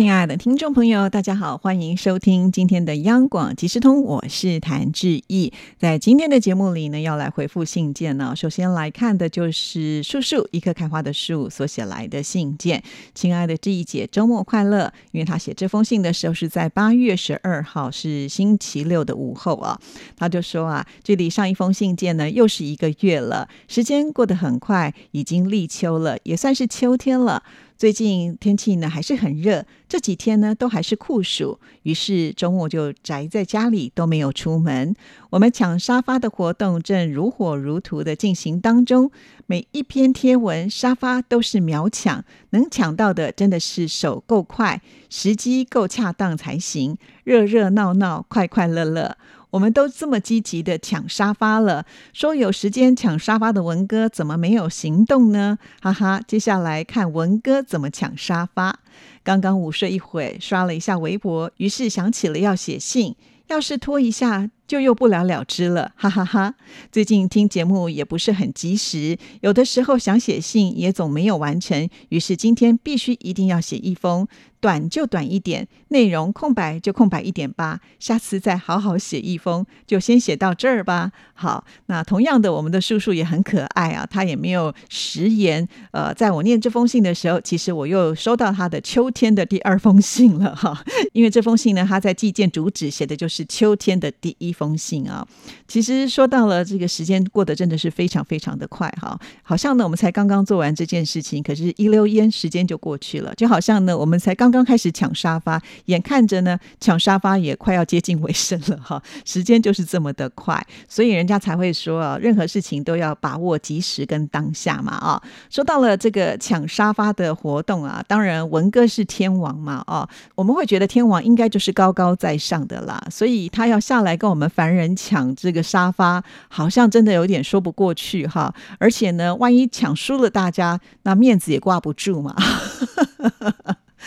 亲爱的听众朋友，大家好，欢迎收听今天的央广即时通，我是谭志毅。在今天的节目里呢，要来回复信件呢。首先来看的就是树树一棵开花的树所写来的信件。亲爱的志毅姐，周末快乐！因为他写这封信的时候是在八月十二号，是星期六的午后啊。他就说啊，距离上一封信件呢，又是一个月了，时间过得很快，已经立秋了，也算是秋天了。最近天气呢还是很热，这几天呢都还是酷暑，于是周末就宅在家里都没有出门。我们抢沙发的活动正如火如荼的进行当中，每一篇贴文沙发都是秒抢，能抢到的真的是手够快，时机够恰当才行，热热闹闹，快快乐乐。我们都这么积极的抢沙发了，说有时间抢沙发的文哥怎么没有行动呢？哈哈，接下来看文哥怎么抢沙发。刚刚午睡一会，刷了一下微博，于是想起了要写信，要是拖一下。就又不了了之了，哈哈哈！最近听节目也不是很及时，有的时候想写信也总没有完成，于是今天必须一定要写一封，短就短一点，内容空白就空白一点吧。下次再好好写一封，就先写到这儿吧。好，那同样的，我们的叔叔也很可爱啊，他也没有食言。呃，在我念这封信的时候，其实我又收到他的秋天的第二封信了哈，因为这封信呢，他在寄件主旨写的就是秋天的第一。封信啊，其实说到了这个时间过得真的是非常非常的快哈，好像呢我们才刚刚做完这件事情，可是一溜烟时间就过去了，就好像呢我们才刚刚开始抢沙发，眼看着呢抢沙发也快要接近尾声了哈，时间就是这么的快，所以人家才会说啊，任何事情都要把握及时跟当下嘛啊。说到了这个抢沙发的活动啊，当然文哥是天王嘛啊，我们会觉得天王应该就是高高在上的啦，所以他要下来跟我们。凡人抢这个沙发，好像真的有点说不过去哈。而且呢，万一抢输了，大家那面子也挂不住嘛。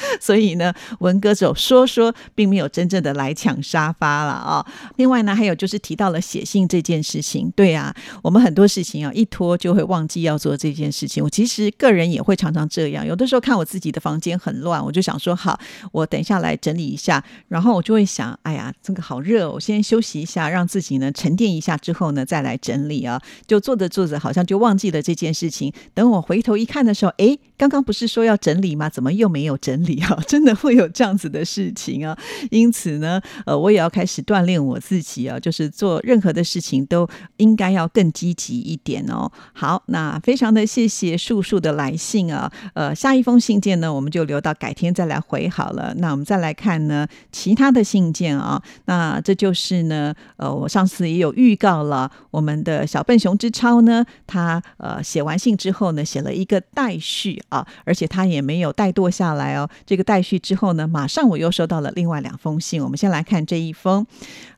所以呢，文歌手说说，并没有真正的来抢沙发了啊。另外呢，还有就是提到了写信这件事情。对啊，我们很多事情啊，一拖就会忘记要做这件事情。我其实个人也会常常这样，有的时候看我自己的房间很乱，我就想说好，我等一下来整理一下。然后我就会想，哎呀，这个好热，我先休息一下，让自己呢沉淀一下之后呢再来整理啊。就做着做着，好像就忘记了这件事情。等我回头一看的时候，哎，刚刚不是说要整理吗？怎么又没有整理 真的会有这样子的事情啊，因此呢，呃，我也要开始锻炼我自己啊，就是做任何的事情都应该要更积极一点哦。好，那非常的谢谢树树的来信啊，呃，下一封信件呢，我们就留到改天再来回好了。那我们再来看呢其他的信件啊，那这就是呢，呃，我上次也有预告了，我们的小笨熊之超呢，他呃写完信之后呢，写了一个待续啊，而且他也没有怠惰下来哦，这个。待续之后呢，马上我又收到了另外两封信。我们先来看这一封，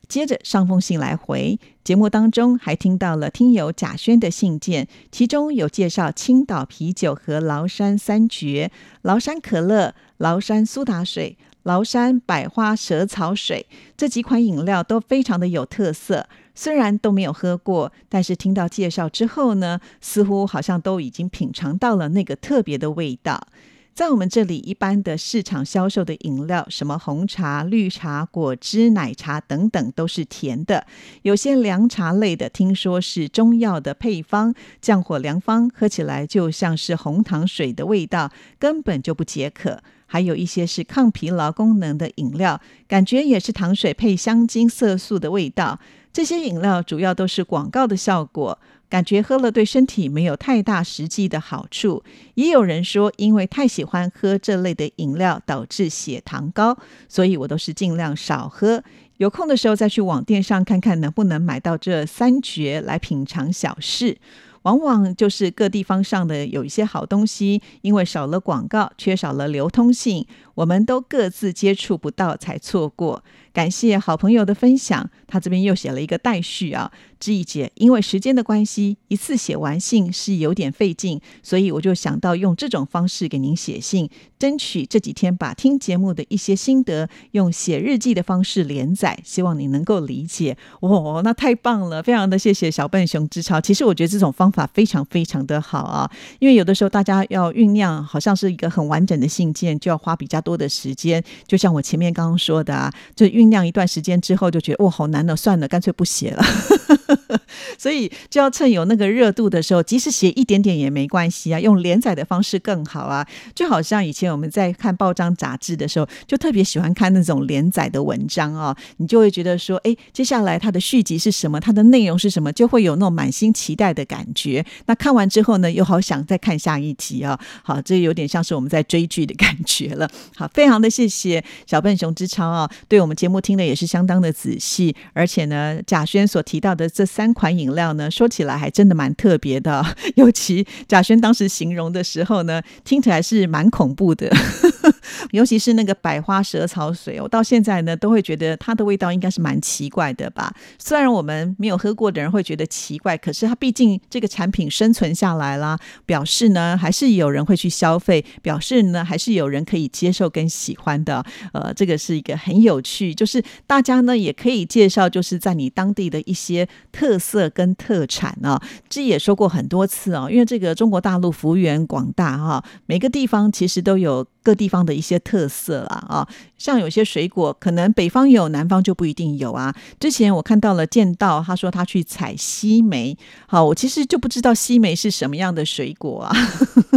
接着上封信来回。节目当中还听到了听友贾轩的信件，其中有介绍青岛啤酒和崂山三绝、崂山可乐、崂山苏打水、崂山百花蛇草水这几款饮料都非常的有特色。虽然都没有喝过，但是听到介绍之后呢，似乎好像都已经品尝到了那个特别的味道。在我们这里，一般的市场销售的饮料，什么红茶、绿茶、果汁、奶茶等等，都是甜的。有些凉茶类的，听说是中药的配方，降火良方，喝起来就像是红糖水的味道，根本就不解渴。还有一些是抗疲劳功能的饮料，感觉也是糖水配香精、色素的味道。这些饮料主要都是广告的效果。感觉喝了对身体没有太大实际的好处，也有人说因为太喜欢喝这类的饮料导致血糖高，所以我都是尽量少喝。有空的时候再去网店上看看能不能买到这三绝来品尝小事。往往就是各地方上的有一些好东西，因为少了广告，缺少了流通性，我们都各自接触不到才错过。感谢好朋友的分享。他这边又写了一个待续啊，知意姐，因为时间的关系，一次写完信是有点费劲，所以我就想到用这种方式给您写信，争取这几天把听节目的一些心得用写日记的方式连载，希望你能够理解。哦，那太棒了，非常的谢谢小笨熊之超。其实我觉得这种方法非常非常的好啊，因为有的时候大家要酝酿，好像是一个很完整的信件，就要花比较多的时间。就像我前面刚刚说的啊，就酝酝酿一段时间之后，就觉得哇，好难了，算了，干脆不写了。所以就要趁有那个热度的时候，即使写一点点也没关系啊，用连载的方式更好啊。就好像以前我们在看报章杂志的时候，就特别喜欢看那种连载的文章啊，你就会觉得说，哎，接下来它的续集是什么，它的内容是什么，就会有那种满心期待的感觉。那看完之后呢，又好想再看下一集啊。好，这有点像是我们在追剧的感觉了。好，非常的谢谢小笨熊之超啊，对我们节目我听的也是相当的仔细，而且呢，贾轩所提到的这三款饮料呢，说起来还真的蛮特别的，尤其贾轩当时形容的时候呢，听起来是蛮恐怖的，尤其是那个百花蛇草水，我到现在呢都会觉得它的味道应该是蛮奇怪的吧。虽然我们没有喝过的人会觉得奇怪，可是它毕竟这个产品生存下来啦，表示呢还是有人会去消费，表示呢还是有人可以接受跟喜欢的。呃，这个是一个很有趣，就就是大家呢也可以介绍，就是在你当地的一些特色跟特产啊。这也说过很多次啊，因为这个中国大陆幅员广大哈，每个地方其实都有。各地方的一些特色啦，啊，像有些水果可能北方有，南方就不一定有啊。之前我看到了见到他说他去采西梅，好，我其实就不知道西梅是什么样的水果啊。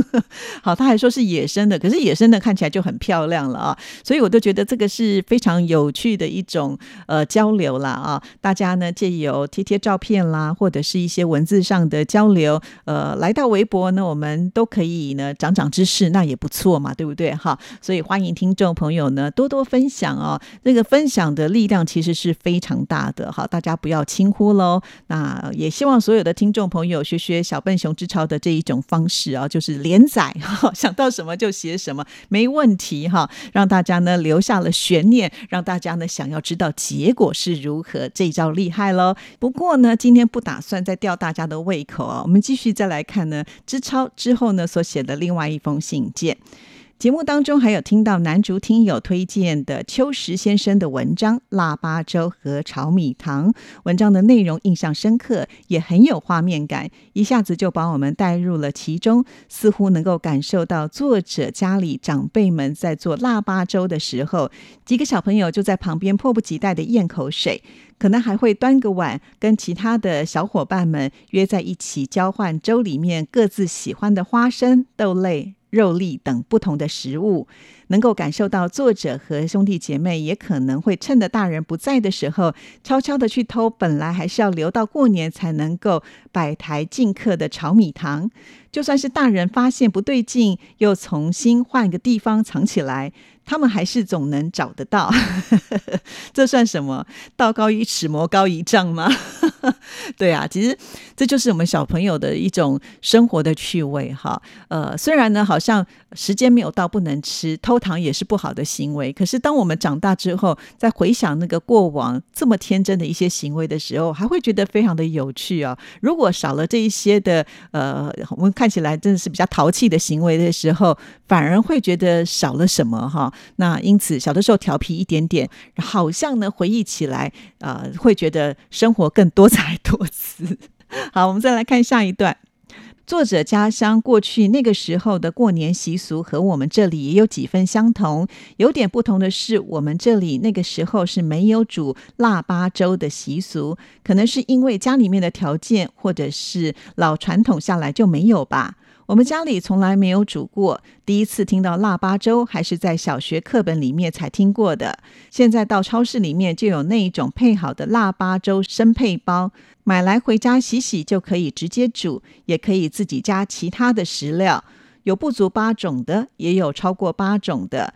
好，他还说是野生的，可是野生的看起来就很漂亮了啊，所以我都觉得这个是非常有趣的一种呃交流啦啊。大家呢借由贴贴照片啦，或者是一些文字上的交流，呃，来到微博呢，我们都可以呢长长知识，那也不错嘛，对不对？好，所以欢迎听众朋友呢多多分享哦。这个分享的力量其实是非常大的，好，大家不要轻忽喽。那也希望所有的听众朋友学学小笨熊之超的这一种方式啊，就是连载，想到什么就写什么，没问题哈。让大家呢留下了悬念，让大家呢想要知道结果是如何，这招厉害喽。不过呢，今天不打算再吊大家的胃口啊，我们继续再来看呢之超之后呢所写的另外一封信件。节目当中还有听到男主听友推荐的秋实先生的文章《腊八粥和炒米糖》，文章的内容印象深刻，也很有画面感，一下子就把我们带入了其中，似乎能够感受到作者家里长辈们在做腊八粥的时候，几个小朋友就在旁边迫不及待的咽口水，可能还会端个碗，跟其他的小伙伴们约在一起交换粥里面各自喜欢的花生、豆类。肉粒等不同的食物，能够感受到作者和兄弟姐妹也可能会趁着大人不在的时候，悄悄的去偷本来还是要留到过年才能够摆台进客的炒米糖。就算是大人发现不对劲，又重新换个地方藏起来，他们还是总能找得到。这算什么？道高一尺，魔高一丈吗？对啊，其实这就是我们小朋友的一种生活的趣味哈。呃，虽然呢，好像时间没有到不能吃，偷糖也是不好的行为。可是当我们长大之后，在回想那个过往这么天真的一些行为的时候，还会觉得非常的有趣啊。如果少了这一些的呃，我们看起来真的是比较淘气的行为的时候，反而会觉得少了什么哈。那因此，小的时候调皮一点点，好像呢回忆起来啊，会觉得生活更多彩多姿。好，我们再来看下一段。作者家乡过去那个时候的过年习俗和我们这里也有几分相同，有点不同的是，我们这里那个时候是没有煮腊八粥的习俗，可能是因为家里面的条件，或者是老传统下来就没有吧。我们家里从来没有煮过，第一次听到腊八粥还是在小学课本里面才听过的。现在到超市里面就有那一种配好的腊八粥生配包，买来回家洗洗就可以直接煮，也可以自己加其他的食料，有不足八种的，也有超过八种的。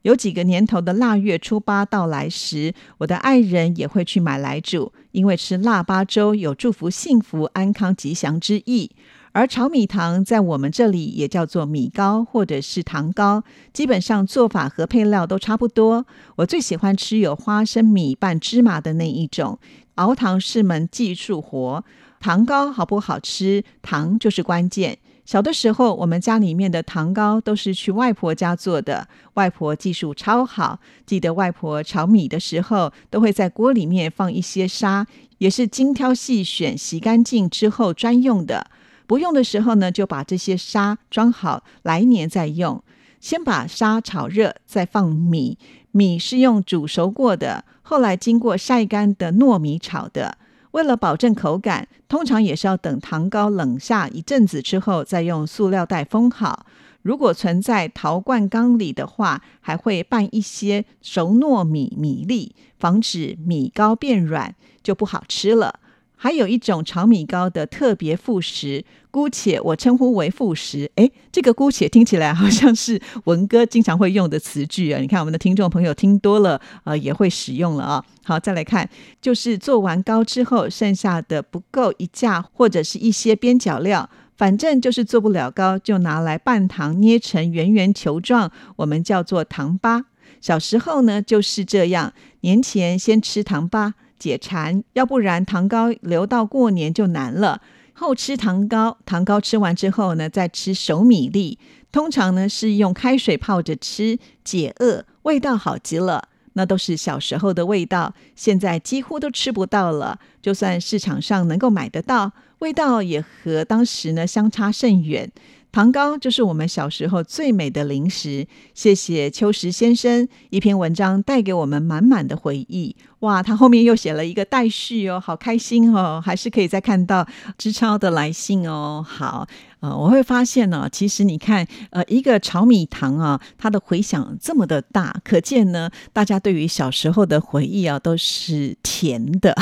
有几个年头的腊月初八到来时，我的爱人也会去买来煮，因为吃腊八粥有祝福幸福、安康、吉祥之意。而炒米糖在我们这里也叫做米糕或者是糖糕，基本上做法和配料都差不多。我最喜欢吃有花生米拌芝麻的那一种。熬糖是门技术活，糖糕好不好吃，糖就是关键。小的时候，我们家里面的糖糕都是去外婆家做的，外婆技术超好。记得外婆炒米的时候，都会在锅里面放一些沙，也是精挑细选、洗干净之后专用的。不用的时候呢，就把这些沙装好，来年再用。先把沙炒热，再放米，米是用煮熟过的，后来经过晒干的糯米炒的。为了保证口感，通常也是要等糖糕冷下一阵子之后，再用塑料袋封好。如果存在陶罐缸里的话，还会拌一些熟糯米米粒，防止米糕变软，就不好吃了。还有一种炒米糕的特别副食，姑且我称呼为副食。哎，这个姑且听起来好像是文哥经常会用的词句啊。你看我们的听众朋友听多了，呃，也会使用了啊。好，再来看，就是做完糕之后，剩下的不够一架或者是一些边角料，反正就是做不了糕，就拿来拌糖，捏成圆圆球状，我们叫做糖粑。小时候呢就是这样，年前先吃糖粑。解馋，要不然糖糕留到过年就难了。后吃糖糕，糖糕吃完之后呢，再吃熟米粒。通常呢是用开水泡着吃，解饿，味道好极了。那都是小时候的味道，现在几乎都吃不到了。就算市场上能够买得到，味道也和当时呢相差甚远。糖糕就是我们小时候最美的零食。谢谢秋实先生一篇文章带给我们满满的回忆。哇，他后面又写了一个待续哦，好开心哦，还是可以再看到知超的来信哦。好。呃，我会发现呢，其实你看，呃，一个炒米糖啊，它的回响这么的大，可见呢，大家对于小时候的回忆啊，都是甜的。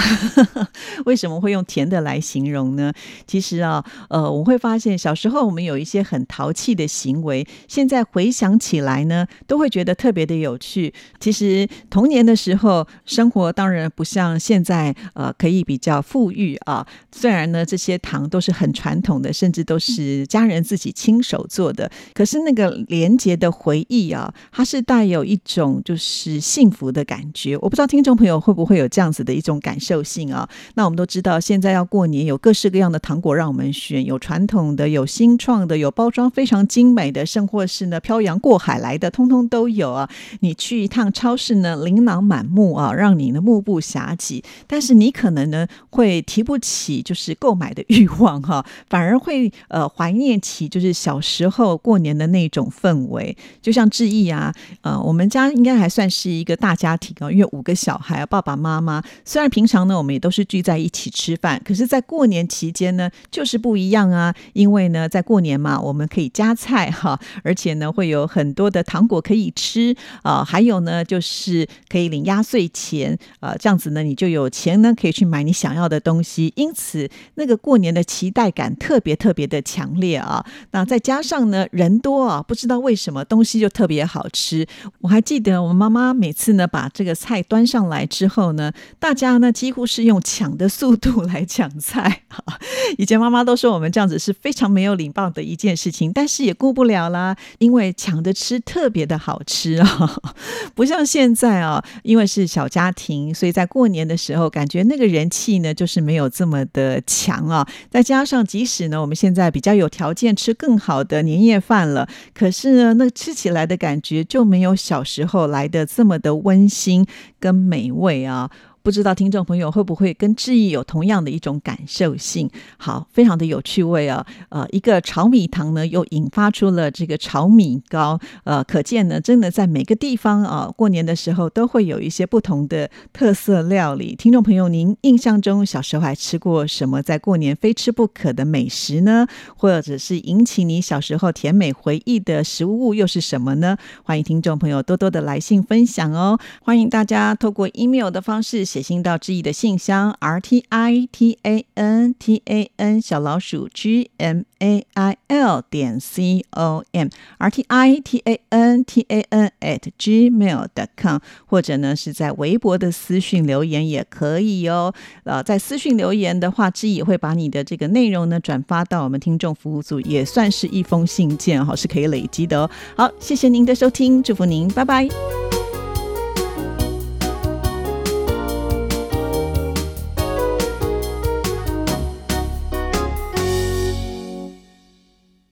为什么会用甜的来形容呢？其实啊，呃，我会发现小时候我们有一些很淘气的行为，现在回想起来呢，都会觉得特别的有趣。其实童年的时候，生活当然不像现在，呃，可以比较富裕啊。虽然呢，这些糖都是很传统的，甚至都是。家人自己亲手做的，可是那个连结的回忆啊，它是带有一种就是幸福的感觉。我不知道听众朋友会不会有这样子的一种感受性啊？那我们都知道，现在要过年，有各式各样的糖果让我们选，有传统的，有新创的，有包装非常精美的，甚或是呢漂洋过海来的，通通都有啊。你去一趟超市呢，琳琅满目啊，让你呢目不暇接。但是你可能呢会提不起就是购买的欲望哈，反而会呃。怀念起就是小时候过年的那种氛围，就像志毅啊，呃，我们家应该还算是一个大家庭啊，因为五个小孩，爸爸妈妈。虽然平常呢，我们也都是聚在一起吃饭，可是，在过年期间呢，就是不一样啊。因为呢，在过年嘛，我们可以加菜哈，而且呢，会有很多的糖果可以吃啊，还有呢，就是可以领压岁钱啊，这样子呢，你就有钱呢，可以去买你想要的东西。因此，那个过年的期待感特别特别的强。烈啊，那再加上呢，人多啊，不知道为什么东西就特别好吃。我还记得我们妈妈每次呢把这个菜端上来之后呢，大家呢几乎是用抢的速度来抢菜。以前妈妈都说我们这样子是非常没有礼貌的一件事情，但是也顾不了啦，因为抢着吃特别的好吃啊，不像现在啊，因为是小家庭，所以在过年的时候感觉那个人气呢就是没有这么的强啊。再加上即使呢我们现在比较有条件吃更好的年夜饭了，可是呢，那吃起来的感觉就没有小时候来的这么的温馨跟美味啊。不知道听众朋友会不会跟志毅有同样的一种感受性？好，非常的有趣味啊！呃，一个炒米糖呢，又引发出了这个炒米糕。呃，可见呢，真的在每个地方啊，过年的时候都会有一些不同的特色料理。听众朋友，您印象中小时候还吃过什么在过年非吃不可的美食呢？或者是引起你小时候甜美回忆的食物又是什么呢？欢迎听众朋友多多的来信分享哦！欢迎大家透过 email 的方式。写信到志毅的信箱 r t i t a n t a n 小老鼠 g m a i l 点 c o m r t i t a n t a n at gmail dot com，或者呢是在微博的私讯留言也可以哦。呃，在私讯留言的话，志毅会把你的这个内容呢转发到我们听众服务组，也算是一封信件哈，是可以累积的哦。好，谢谢您的收听，祝福您，拜拜。